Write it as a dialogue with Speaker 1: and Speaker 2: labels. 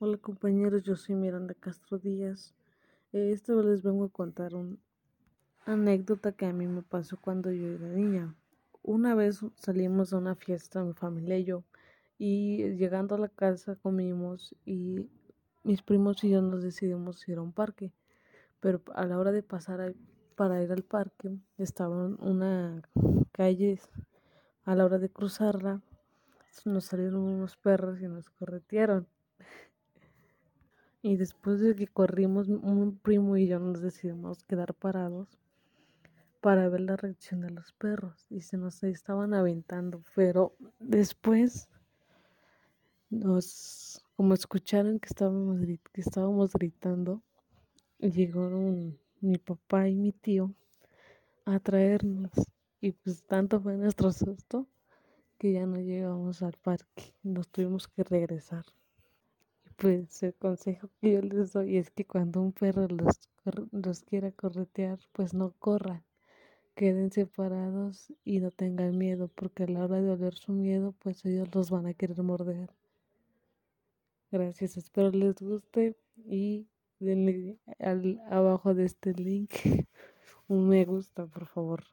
Speaker 1: Hola compañeros, yo soy Miranda Castro Díaz. Eh, esta vez les vengo a contar una anécdota que a mí me pasó cuando yo era niña. Una vez salimos a una fiesta, mi familia y yo, y llegando a la casa comimos y mis primos y yo nos decidimos ir a un parque. Pero a la hora de pasar para ir al parque, estaba en una calle, a la hora de cruzarla, nos salieron unos perros y nos corretearon. Y después de que corrimos, un primo y yo nos decidimos quedar parados para ver la reacción de los perros y se nos estaban aventando, pero después nos, como escucharon que estábamos, que estábamos gritando, llegaron mi papá y mi tío a traernos y pues tanto fue nuestro susto que ya no llegamos al parque, nos tuvimos que regresar. Pues el consejo que yo les doy es que cuando un perro los, los quiera corretear, pues no corran, queden separados y no tengan miedo, porque a la hora de oler su miedo, pues ellos los van a querer morder. Gracias, espero les guste y denle al, abajo de este link un me gusta, por favor.